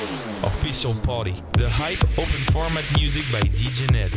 Official Party, the hype open format music by DJ Ned.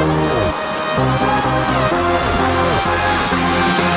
Thank you.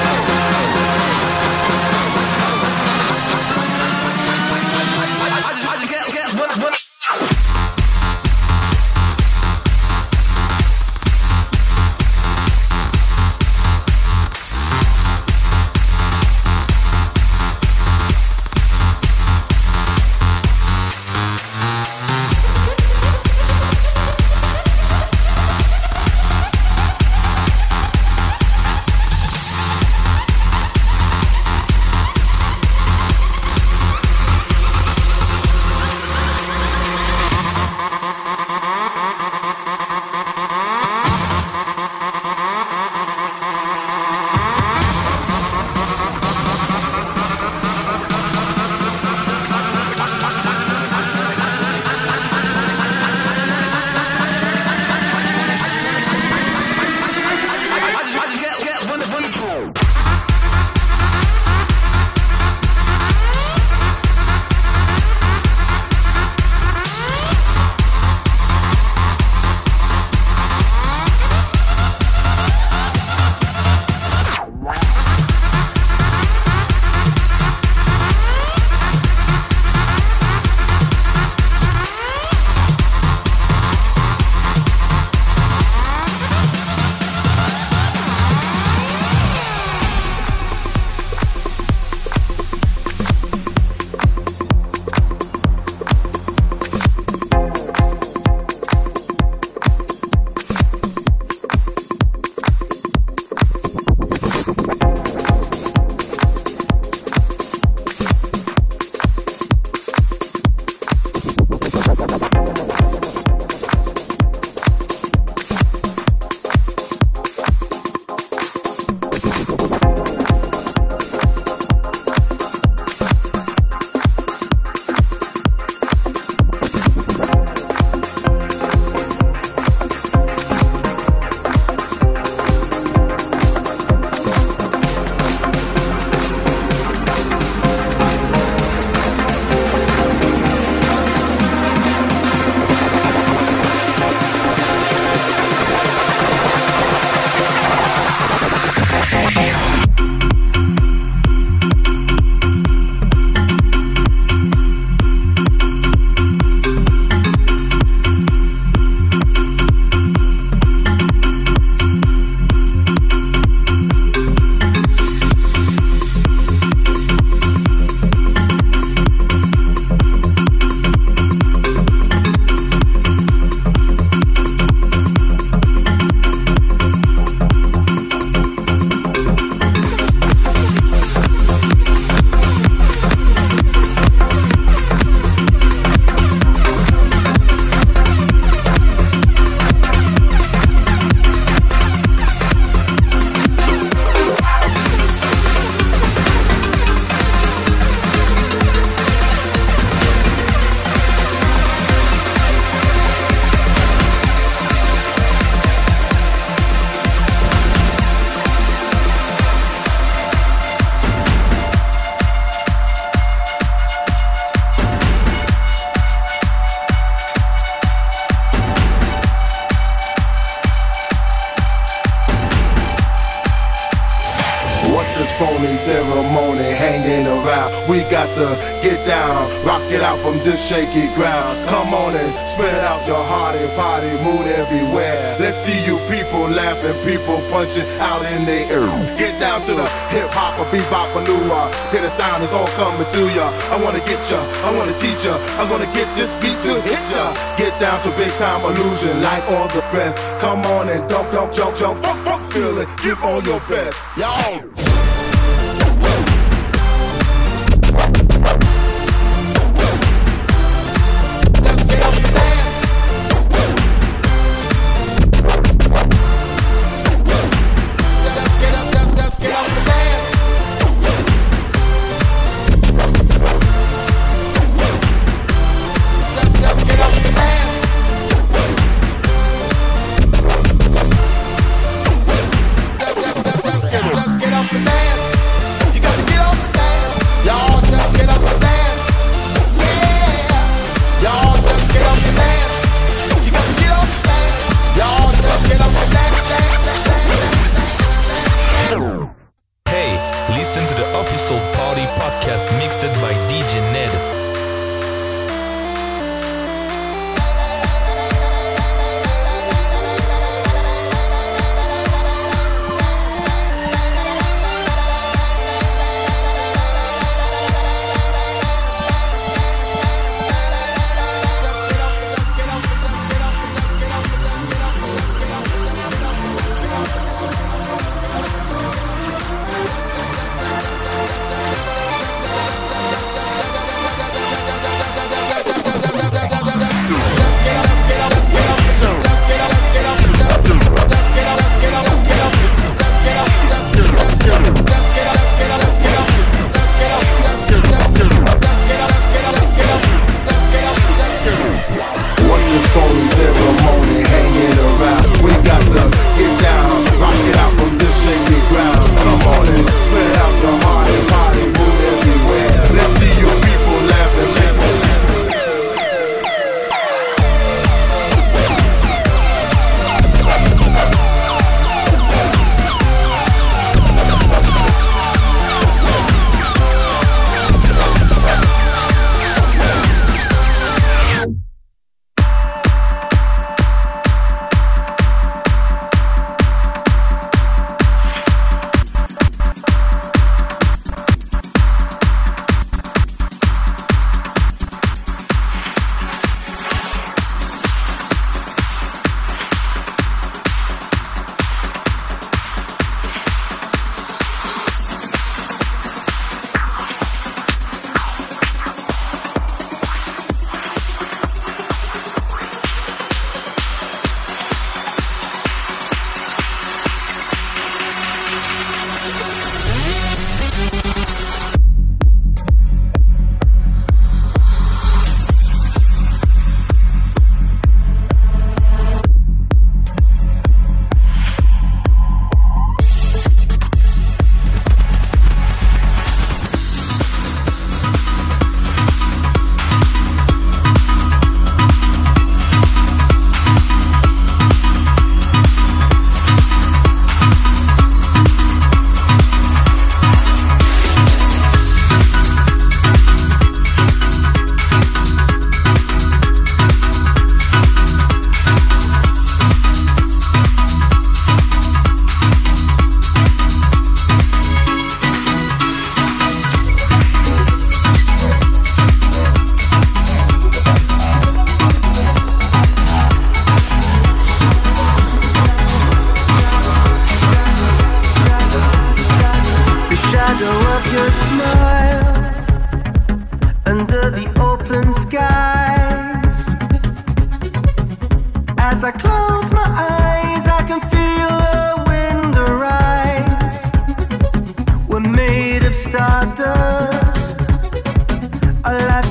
Shaky ground. Come on and spread out your heart and party mood everywhere. Let's see you people laughing, people punching out in the air. Get down to the hip hop or bebop or new Hear the sound is all coming to ya. I wanna get ya, I wanna teach ya. I'm gonna get this beat to hit ya. Get down to big time illusion like all the rest. Come on and dump, dump, jump, jump, fuck, fuck, feel it. Give all your best. Yo.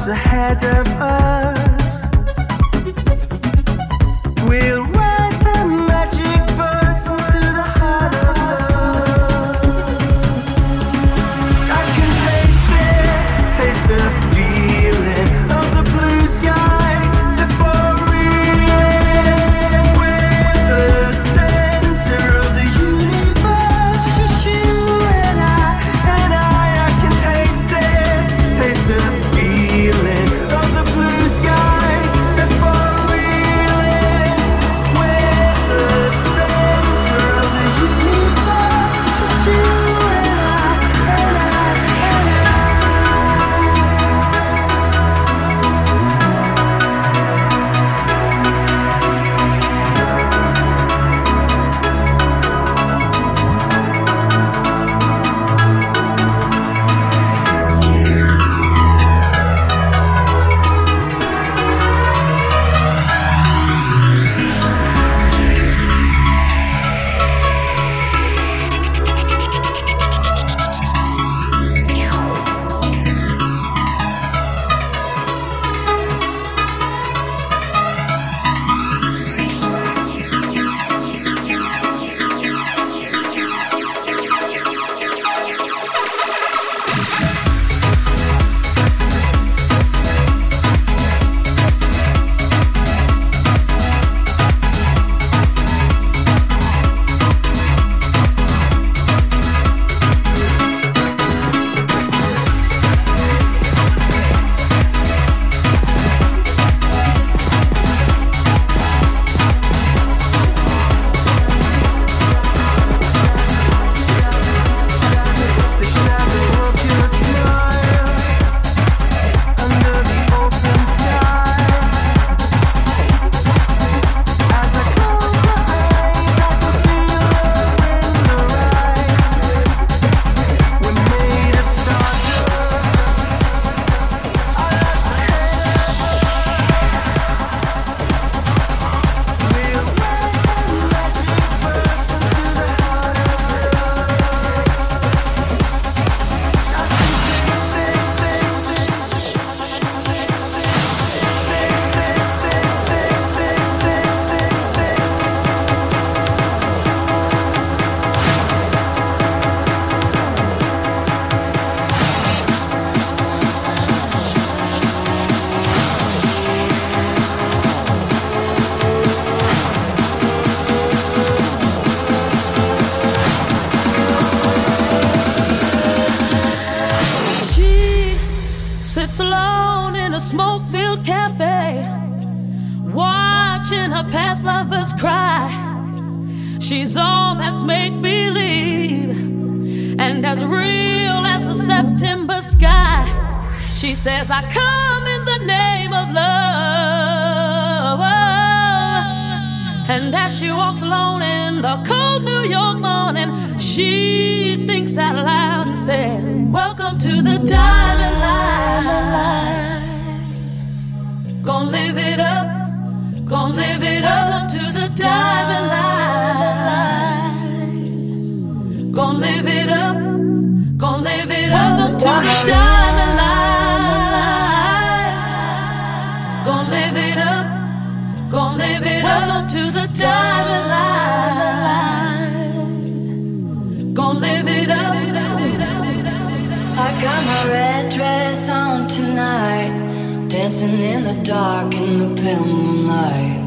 ahead of us. Smoke filled cafe, watching her past lovers cry. She's all that's make believe and as real as the September sky. She says, I come in the name of love. And as she walks alone in the cold New York morning, she thinks out loud and says, Welcome to the diamond line. Gonna live dark in the pale moonlight.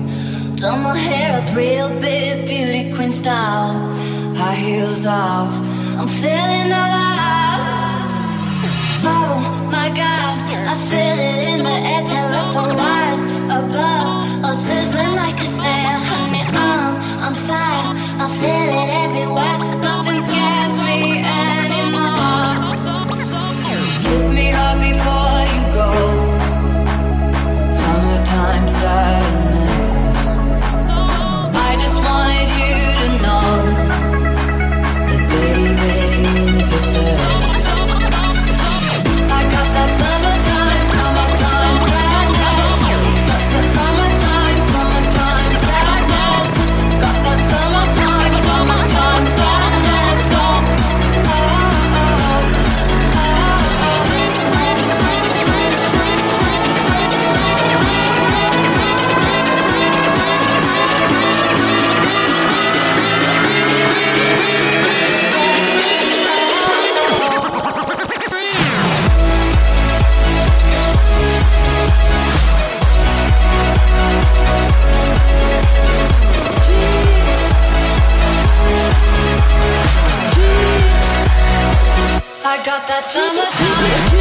Done my hair up real big, beauty queen style. High heels off, I'm feeling alive. Oh my God, I feel it in the air. Summertime.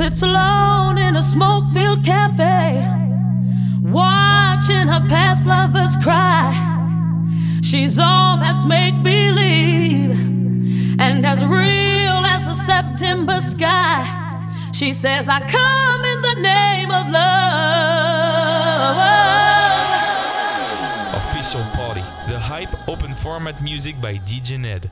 Sits alone in a smoke-filled cafe, watching her past lovers cry. She's all that's make believe and as real as the September sky. She says, I come in the name of love. Official Party. The Hype Open Format Music by DJ Ned.